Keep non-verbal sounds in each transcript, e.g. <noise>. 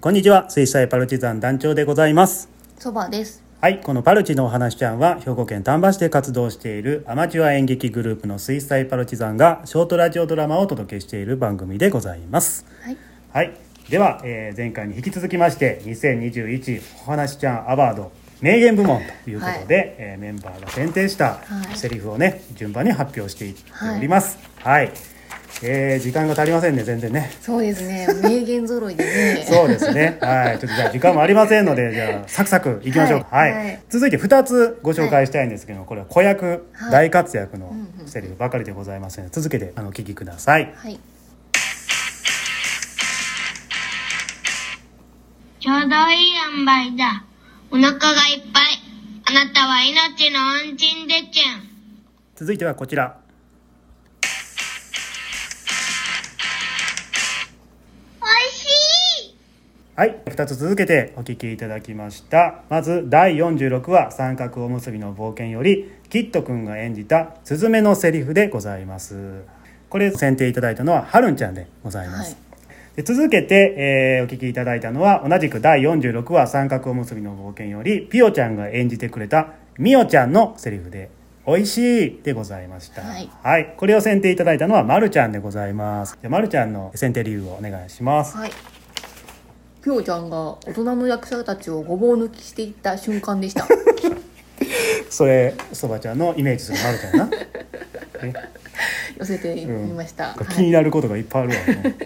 こんにちは。水彩パルチザン団長でございます。そばです。はい。このパルチのお話ちゃんは兵庫県丹波市で活動しているアマチュア演劇グループの水彩パルチザンがショートラジオドラマをお届けしている番組でございます。はい。はい。では、えー前回に引き続きまして2021お話ちゃんアワード名言部門ということで、えーメンバーが選定したはい。セリフをね順番に発表していっております。はい、えー時間が足りませんね全然ねそうですね名言揃いでね <laughs> そうですね。はい。ちょっとじゃあ時間もありませんので、じゃあサクサクいきましょう。は。はいいはい続いて2つご紹介したいんですけど、これは子役、はい大活躍のセリフばかりでございますので、続けてあのお聞きください。はいちょうどいい塩梅だ。お腹がいっぱい。あなたは命の恩人でちゅん。続いてはこちら。はい。2つ続けてお聞きいただきました。まず第46話三角おむすびの冒険より、キットくんが演じたスズメのセリフでございます。これ選定いただいたのははるんちゃんでございます。はいで続けて、えーお聞きいただいたのは同じく第46話三角おむすびの冒険よりピオちゃんが演じてくれたみおちゃんのセリフで「おいしい」でございましたはいこれを選定いただいたのはまるちゃんでございますじゃあまるちゃんの選定理由をお願いしますはいぴょうちゃんが大人の役者たちをごぼう抜きしていった瞬間でした。<laughs> それそばちゃんのイメージするまるちゃんな。<laughs> ね。寄せてみました、これはい気になることがいっぱいあるわ、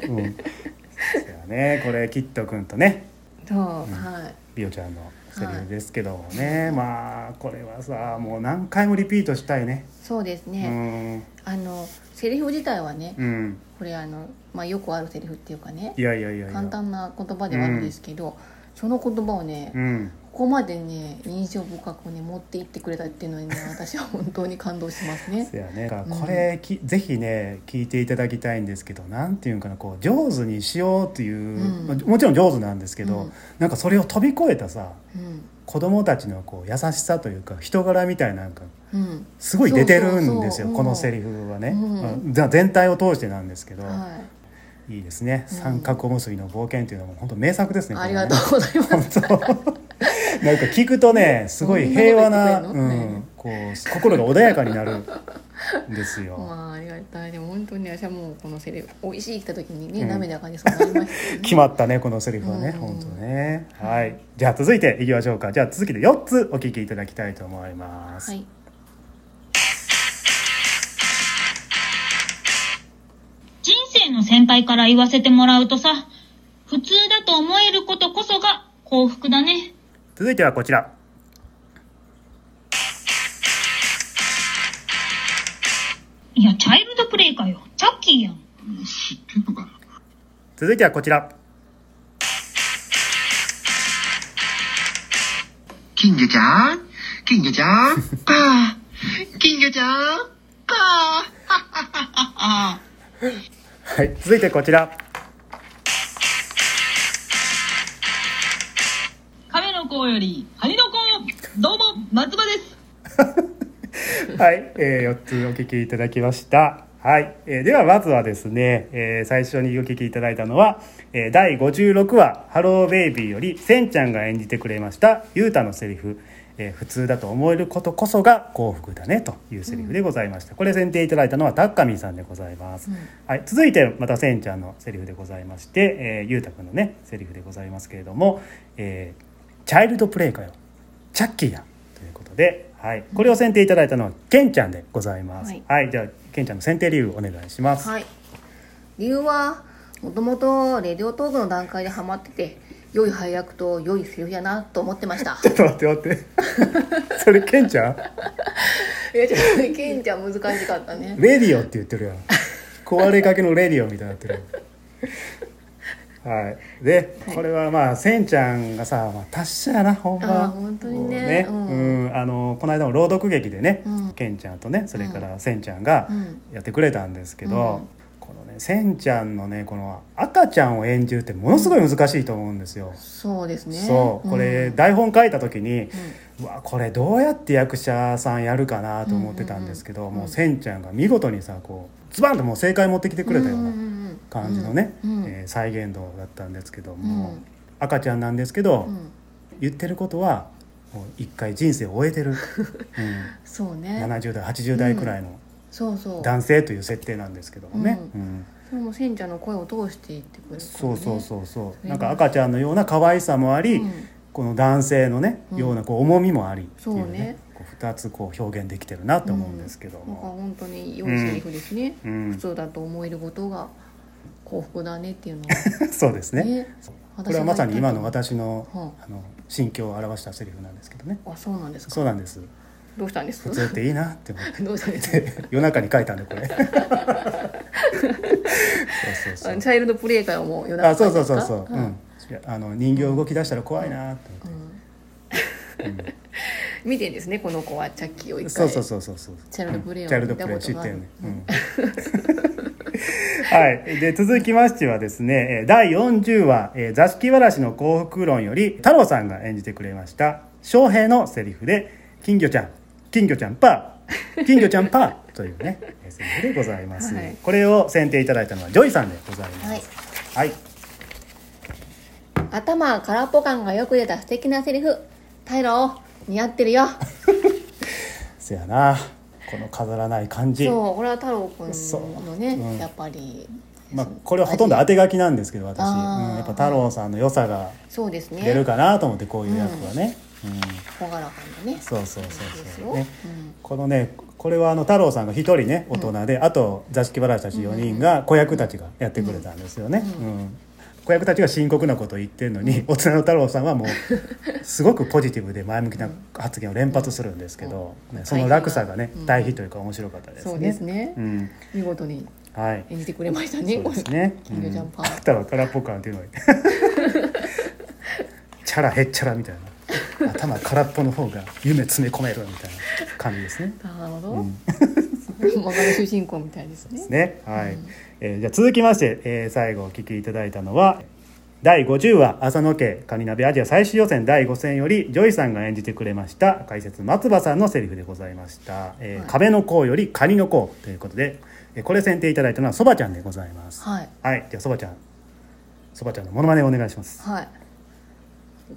う <laughs> んうん、そうやね。これキットくんとねそうはい。ビオちゃんのセリフですけどもね、まあこれはさもう何回もリピートしたいね。そうですうね、ん。あのセリフ自体はね、うん。これあの、まあ、よくあるセリフっていうかねいやいやいや簡単な言葉ではあるんですけど、その言葉をね、うんここまでね印象深くね持っていってくれたっていうのにね <laughs> 私は本当に感動しますね。ね。だからうんこれき、ぜひね聞いていただきたいんですけどなんていうんかなこう上手にしようっていう、ん。まあもちろん上手なんですけど、うん。なんかそれを飛び越えたさうん。子供たちのこう優しさというか人柄みたいななんかうん。すごい出てるんですよこのセリフはね、うん。まあ全体を通してなんですけど、はい。いですね「うん三角おむすびの冒険」っていうのも本当名作ですねありがとうございます。<laughs> なんか聞くとねすごい平和な、うん、こう心が穏やかになるんですよ。<laughs> まあありがたい。でも本当に私はもうこのセリフ美味しい来た時にね、うん。涙が出そうになりましたよね。<laughs> 決まったねこのセリフはね、うん。本当ね。はい。じゃあ続いていきましょうか。じゃあ続きで4つお聞きいただきたいと思います、はい。人生の先輩から言わせてもらうとさ、普通だと思えることこそが幸福だね。続いてはこちら。いや、チャイルドプレイかよ。チャッキーやん。続いてはこちら。金魚ちゃん？金魚ちゃん？<laughs> か。金魚ちゃん？か。はい続いてこちら亀の甲よりカニの甲どうも松葉です。<laughs> はい、えー、4つお聞きいただきました。はい、えーではまずはですね、えー最初にお聞きいただいたのは、えー第56話「ハローベイビー」よりせんちゃんが演じてくれましたゆうたのセリフ、えー普通だと思えることこそが幸福だね」というセリフでございました、これ選定いただいたのはタッカミンさんでございます、うん。はい、続いてまたせんちゃんのセリフでございまして、えーゆうたくんのねセリフでございますけれども「えーチャイルドプレイかよチャッキーやん」ということで、はい、これを選定いただいたのはケンちゃんでございます。ははいい、じゃあケンちゃんの選定理由お願いします。はい。理由はもともとレディオトークの段階でハマってて良い配役と良いセリフやなと思ってました。<laughs> ちょっと待って待って。<laughs> それケンちゃん？いやちょっとねケンちゃん難しかったね。レディオって言ってるやん。壊れかけのレディオみたいになってる。はい。で、これはまあせんちゃんがさ、まあ、達者やなほんま。にね。もううん。うんあのこの間の朗読劇でね、うん。ケンちゃんとね、それからせんちゃんがうん。やってくれたんですけど、ねせんちゃんのねこの赤ちゃんを演じるってものすごい難しいと思うんですよ。そうですね。そう。これ、うん台本書いた時に、うわこれどうやって役者さんやるかなと思ってたんですけど、もうせんちゃんが見事にさこうズバンともう正解持ってきてくれたような感じのね、えー再現度だったんですけども、赤ちゃんなんですけど、うん。言ってることはもう一回人生を終えてる、<laughs> うん、そうね。70代80代くらいのそうそう。男性という設定なんですけどもね、うん。でもせんちゃんの声を通して言ってくれるね、そうそうそうそう。れなんか赤ちゃんのような可愛さもあり、うん。この男性のね、うん。ようなこう重みもありっていうねそうね。こう2つこう表現できてるなと思うんですけどなんかも、本当に良いセリフですね、うん。普通だと思えることが幸福だねっていうのは。<laughs> そうですね。ね。これはまさに今の私の,、はあの心境を表したセリフなんですけどね。あそうなんですか？そうなんですどうしたんです？普通っていいなって思って。どうしたんです？<laughs> か <laughs> 夜中に書いたんでこれ。そうそうそう。あチャイルドプレイからも夜中あそうそうそうそう、ううん。あの人形動き出したら怖いなって思って、見てんですねこの子はチャッキーを一回。そうそうそうそうそう。チャイルドプレイをチャイルドプレイ知ってるね、うん。<laughs> はい。で続きましてはですねえー第40話「えー座敷わらしの幸福論」より太郎さんが演じてくれました翔平のセリフで「金魚ちゃん金魚ちゃんパー。金魚ちゃんパー」というねえーセリフでございます、はい。これを選定いただいたのはジョイさんでございます。はい、頭空っぽ感がよく出た素敵なセリフ。タイロ似合ってるよ。<laughs> せやな。この飾らない感じ。そうこれは太郎くんそうのね、う。んやっぱり。まあ、これはほとんど当て書きなんですけど私、うん、やっぱ太郎さんの良さが出るかなと思ってこういう役はね、うん朗らかにね。そうそうそうそう、ね。うん。このねこれはあの太郎さんが一人ね大人で、あと座敷わらしたち4人が子役たちがやってくれたんですよね、うん。子役たちが深刻なことを言ってるのに、大人の太郎さんはもう <laughs> すごくポジティブで前向きな発言を連発するんですけど、ねその落差がねうん対比というか面白かったですね。そうですね。うん。見事にはい。演じてくれましたね。そうですね。金魚ちゃんパー。たら空っぽ感っていうのが <laughs> チャラへっちゃらみたいな頭空っぽの方が夢詰め込めるみたいな感じですね。なるほど、うん。主人公みたいですね。ね。はい、えーじゃあ続きまして、えー最後お聞きいただいたのは第50話浅野家カニ鍋アジア最終予選第5戦よりジョイさんが演じてくれました解説松葉さんのセリフでございました「えーはい。亀の甲よりカニの甲」ということで、えーこれ選定いただいたのはそばちゃんでございます。はい。はい。じゃあそばちゃん。そばちゃんのモノマネをお願いします。はい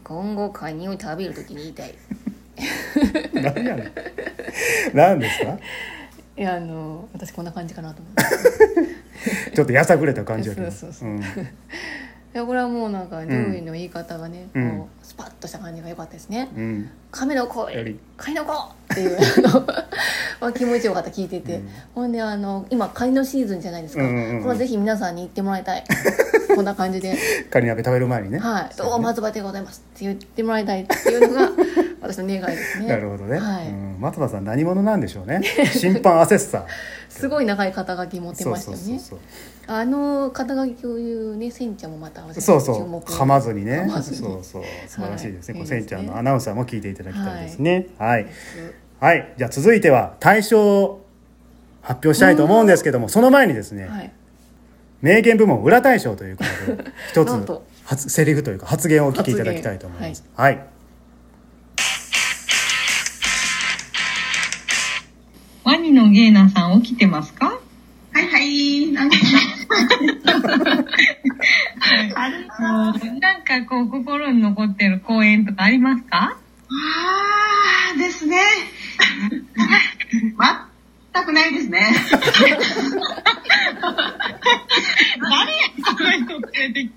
今後カニを食べるときに言いたい。何やねん。何ですか？いやあの私こんな感じかなと思って <laughs> ちょっとやさぐれた感じやけど。そうそうそうう。ん。<laughs> いやこれはもうなんか上位の言い方がね、うん。こうスパッとした感じが良かったですね。うん「亀の子より。カニの子!」っていうあのまあ気持ちよかった聞いてて、うん。ほんであの今カニのシーズンじゃないですか、うんうんうん。これはぜひ皆さんに言ってもらいたい。<laughs> こんな感じで。カニ鍋食べる前にね「はい。どうも松葉でございます」って言ってもらいたいっていうのが <laughs> 私の願いですね。なるほどね、はい。うん、松葉さん何者なんでしょうね。審判アセッサー。<laughs> すごい長い肩書き持ってましたよねあの肩書きを言うねせんちゃんもまた私そうそう。噛まずにね。そうそう。素晴らしいですね、はい。こうせんちゃんのアナウンサーも聞いていただきたいですね。はい、はい、じゃあ続いては大賞を発表したいと思うんですけどもその前にですね、はい。名言部門裏大賞ということで一つ発 <laughs> セリフというか発言をお聞きいただきたいと思います。はい、ワニのゲーナさん起きてますか？はいはい。なんか、もうなんかこう心に残ってる公演とかありますか？あーですね。全くないですね。誰やこの人連れてき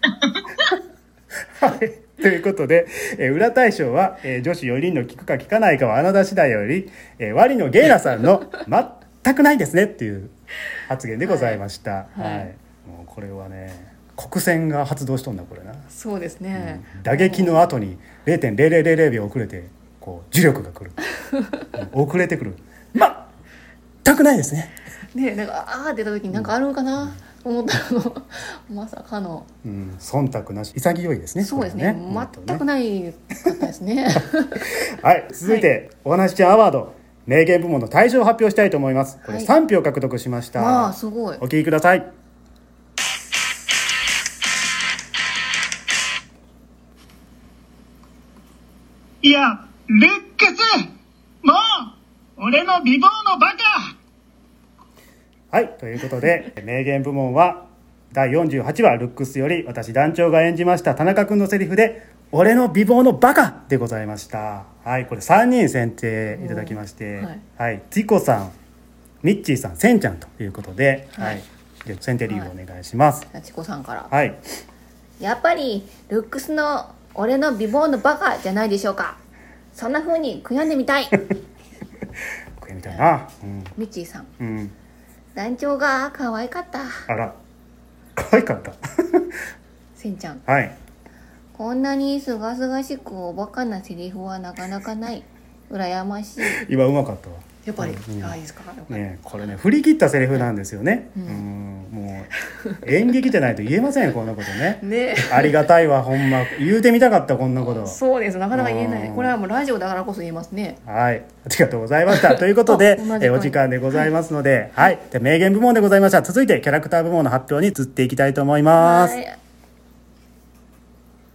た <laughs> はい。ということで、えー裏大賞は、えー女子4人の聞くか聞かないかはあなた次第より、えー、ワリのゲイラさんの全くないですねっていう発言でございました。はい。はいもうこれはね、国選が発動しとんだこれな。そうですね、打撃の後に0.0000秒遅れて、こう、磁力が来る。うん遅れてくる。全くないですね。ねなんかあーって出た時になんかあるんかな？と思ったの。<laughs> まさかの。うん、忖度なし。潔いですね。そうですね。これは全くないかったですね。<laughs> はい、続いて、お話しちゃんアワード。名言部門の大賞を発表したいと思います。これはい3票獲得しました、まあすごい。お聞きください。いや、ルックスもう俺の美貌のバカはいということで <laughs> 名言部門は第48話ルックスより私団長が演じました田中君のセリフで「俺の美貌のバカ!」でございました。はいこれ3人選定いただきましてはい。はいティコさんミッチーさんセンちゃんということで、ははい。いで選定理由をお願いします。チコさんから。はい、やっぱりルックスの俺の美貌のバカじゃないでしょうか。そんな風に悔やんでみたい。<laughs> これみたいな。うん、ミッチーさん。うん、団長が可愛かった。あら。可愛かった。せんちゃん。はい。こんなにすがすがしくおバカなセリフはなかなかない。羨ましい。今うまかったわ。やっぱり、うん。あいいですか？ねこれね振り切ったセリフなんですよね。ううん。う <laughs> 演劇じゃないと言えませんこんなことね。ね。ありがたいわほんま。言うてみたかったこんなこと。そうですなかなか言えなうん。いこれはもうラジオだからこそ言えますね。はい。ありがとうございました。ということで <laughs> えお時間でございますのではい。で名言部門でございました。続いてキャラクター部門の発表に移っていきたいと思います。はい